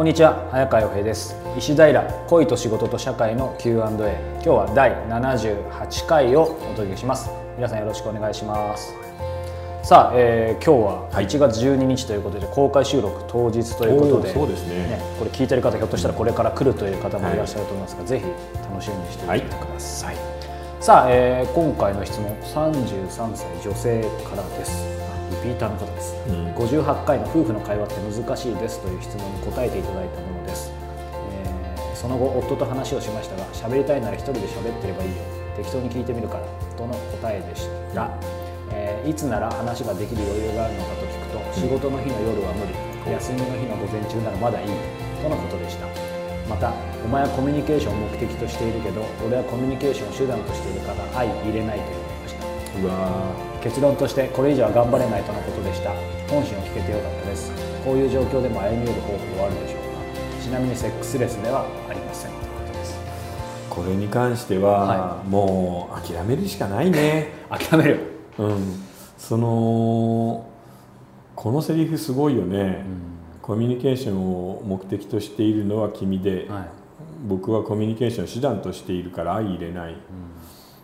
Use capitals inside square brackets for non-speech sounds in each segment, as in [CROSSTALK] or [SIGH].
こんにちは早川洋平です。石平恋と仕事と社会の Q&A 今日は第78回をお届けします。皆さんよろしくお願いします。さあ、えー、今日は1月12日ということで、公開収録当日ということで。そうですね、ね、これ聞いてる方ひょっとしたらこれから来るという方もいらっしゃると思いますが、はい、ぜひ楽しみにしていてください、はい、さあ、えー、今回の質問33歳女性からですリピーターの方です、うん、58回の夫婦の会話って難しいですという質問に答えていただいたものです、えー、その後夫と話をしましたが喋りたいなら一人で喋ってればいいよ。適当に聞いてみるからとの答えでした、うんえー、いつなら話ができる余裕があるのかと聞くと仕事の日の夜は無理。休みの日の午前中ならまだいい。とのことでした。またお前はコミュニケーションを目的としているけど俺はコミュニケーションを手段としているから相入れないと言われました。うわ結論としてこれ以上は頑張れないとのことでした。本心を聞けてよかったです。こういう状況でも歩み寄る方法はあるでしょうか。ちなみにセックスレスではありません。これに関しては、はい、もう諦めるしかないね。[LAUGHS] 諦める。うん、そのこのセリフすごいよね、うん、コミュニケーションを目的としているのは君で、はい、僕はコミュニケーションを手段としているから相入れない、うん、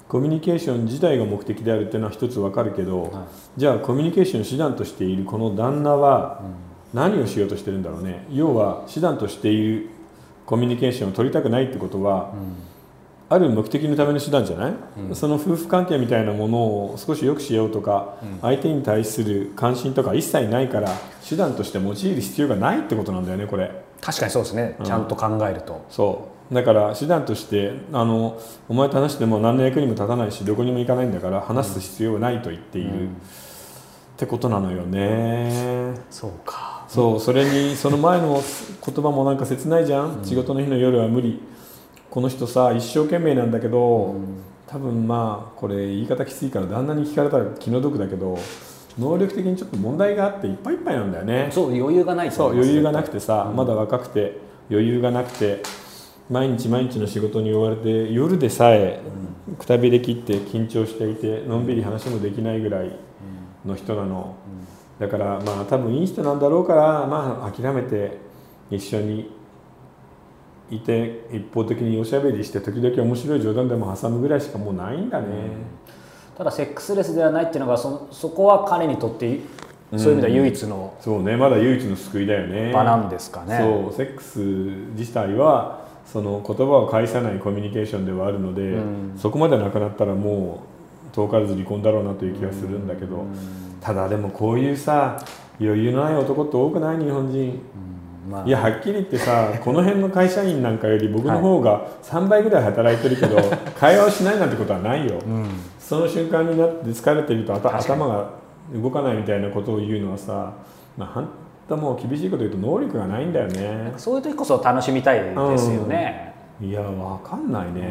コミュニケーション自体が目的であるっていうのは一つわかるけど、はい、じゃあコミュニケーションを手段としているこの旦那は何をしようとしてるんだろうね。要は手段としているコミュニケーションを取りたくないってことは、うん。ある目的のための手段じゃない、うん、その夫婦関係みたいなものを少し良くしようとか、うん、相手に対する関心とか一切ないから手段として用いる必要がないってことなんだよねこれ。確かにそうですね、ちゃんと考えると。そうだから手段としてあのお前と話しても何の役にも立たないしどこにも行かないんだから話す必要はないと言っている、ってことなのよね。そうか。そうそれにその前の言葉もなんか切ないじゃん、仕事の日の夜は無理。この人さ一生懸命なんだけど、うん、多分まあこれ言い方きついから旦那に聞かれたら気の毒だけど能力的にちょっと問題があっていっぱいいっぱいなんだよね。そう余裕がないそう余裕がなくてさ、うん、まだ若くて余裕がなくて毎日毎日の仕事に追われて夜でさえくたびれ切って緊張していてのんびり話もできないぐらいの人なの、だからまあ多分いい人なんだろうからまあ諦めて一緒にいて一方的におしゃべりして時々面白い冗談でも挟むぐらいしかもうないんだね、ただセックスレスではないっていうのがそそこは彼にとってそういう意味では唯一の、うん、そうね。まだ唯一の救いだよね。場なんですかね。そう。セックス自体はその言葉を返さないコミュニケーションではあるので、うん、そこまでなくなったらもう遠からず離婚だろうなという気がするんだけど、うん、ただでもこういうさ余裕のない男って多くない日本人、まあ、いやはっきり言ってさ [LAUGHS] この辺の会社員なんかより僕の方が3倍ぐらい働いてるけど、はい、会話をしないなんてことはないよ、うん、その瞬間になって疲れてると頭が動かないみたいなことを言うのはさ、まあ、本当もう厳しいこと言うと能力がないんだよね。そういう時こそ楽しみたいですよね、うん、いやわかんないね、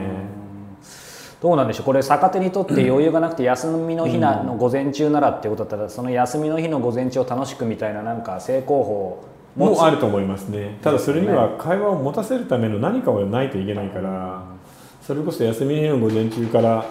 どうなんでしょう。これ逆手にとって余裕がなくて休みの日の午前中ならっていうことだったらその休みの日の午前中を楽しくみたいななんか成功法もあると思いますね。ただそれには会話を持たせるための何かをないといけないからそれこそ休みの日の午前中から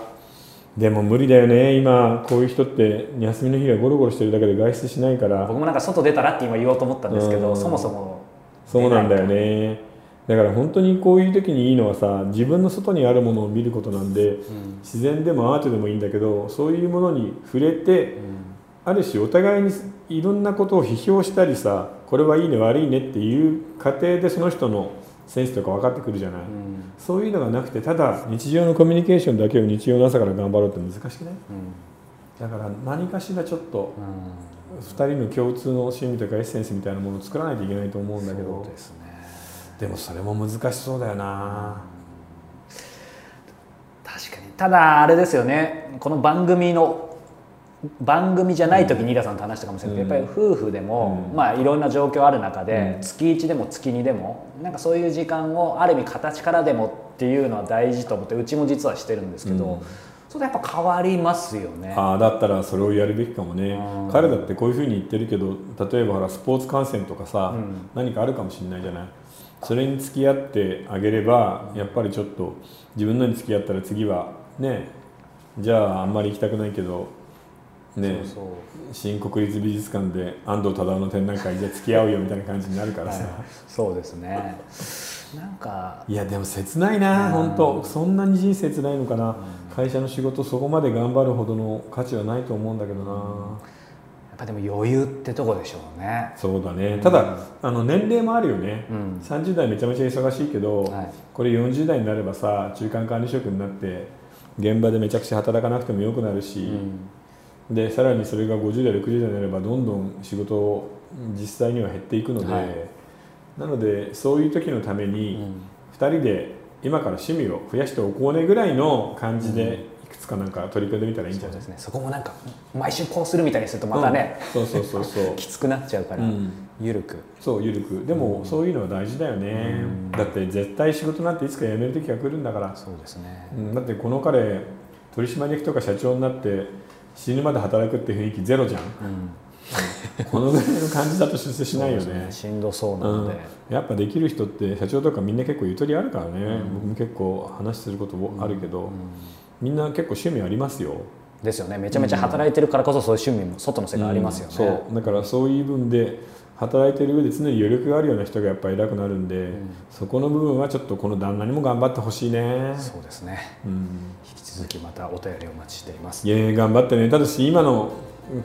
でも無理だよね。今こういう人って休みの日はゴロゴロしてるだけで外出しないから。僕もなんか外出たらって今言おうと思ったんですけど、うん、そもそもそうなんだよね。だから本当にこういう時にいいのはさ自分の外にあるものを見ることなんで、うん、自然でもアートでもいいんだけどそういうものに触れて、うん、ある種お互いにいろんなことを批評したりさこれはいいね悪いねっていう過程でその人のセンスとか分かってくるじゃない、うん、そういうのがなくてただ日常のコミュニケーションだけを日曜の朝から頑張ろうって難しくない、うん、だから何かしらちょっと2人の共通の趣味とかエッセンスみたいなものを作らないといけないと思うんだけど。で、ね,、でもそれも難しそうだよな、確かに。ただあれですよね。この番組の番組じゃない時にイラさんと話したかもしれないけど、やっぱり夫婦でも、まあいろんな状況ある中で、月1でも月2でもなんかそういう時間をある意味形からでもっていうのは大事と思ってうちも実はしてるんですけど、それやっぱ変わりますよね。ああだったらそれをやるべきかもね、彼だってこういうふうに言ってるけど例えばほらスポーツ観戦とかさ、うん、何かあるかもしれないじゃない？それに付き合ってあげればやっぱりちょっと自分のに付き合ったら次はねじゃああんまり行きたくないけどね。新国立美術館で安藤忠雄の展覧会じゃ付き合うよみたいな感じになるからさ、はい、そうですね。なんか。いやでも切ないな、本当。そんなに人生切ないのかな、うん、会社の仕事そこまで頑張るほどの価値はないと思うんだけどな、うん、やっぱでも余裕ってとこでしょうね。そうだね、ただあの年齢もあるよね、うん、30代めちゃめちゃ忙しいけど、はい、これ40代になればさ中間管理職になって現場でめちゃくちゃ働かなくてもよくなるし、でさらにそれが50代60代になればどんどん仕事実際には減っていくので、はい、なのでそういう時のために2人で今から趣味を増やしておこうねぐらいの感じでいくつかなんか取り組んでみたらいいんじゃない？ですね。そこもなんか毎週こうするみたいにするとまたね、うん、そうそうそうそう。[LAUGHS] きつくなっちゃうから、うん、ゆるく。そうゆるく。でも、そういうのは大事だよね、だって絶対仕事なんていつか辞める時が来るんだから。そうですね、だってこの彼取締役とか社長になって死ぬまで働くって雰囲気ゼロじゃん、うん、このぐらいの感じだと出世しないよね、ね、しんどそうなので、うん、やっぱできる人って社長とかみんな結構ゆとりあるからね、うん、僕も結構話することもあるけど、みんな結構趣味ありますよ。ですよね。めちゃめちゃ働いてるからこそそういう趣味も外の世界ありますよね、そう。だからそういう分で働いてる上で常に余力があるような人がやっぱり偉くなるんで、うん、そこの部分はちょっとこの旦那にも頑張ってほしいね。そうですね、うん、引き続きまたお便りお待ちしています。いや頑張ってね。ただし今の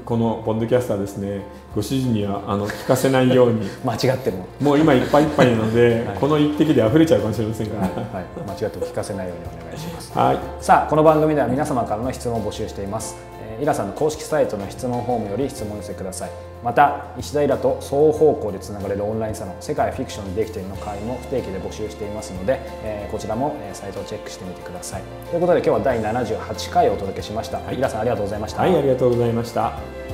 このポッドキャスターですね。ご主人にはあの聞かせないように。[LAUGHS] 間違っても。もう今いっぱいいっぱいなので、はい、この一滴で溢れちゃうかもしれませんから、はい、はい、間違っても聞かせないようにお願いします、はい、さあこの番組では皆様からの質問を募集しています。イラさんの公式サイトの質問フォームより質問を寄せくださいまた石田イラと双方向でつながれるオンラインサロン世界フィクションにできているの会も不定期で募集していますので、えー、こちらも、えー、サイトをチェックしてみてください。ということで今日は第78回をお届けしました、はい、イラさんありがとうございました。はいありがとうございました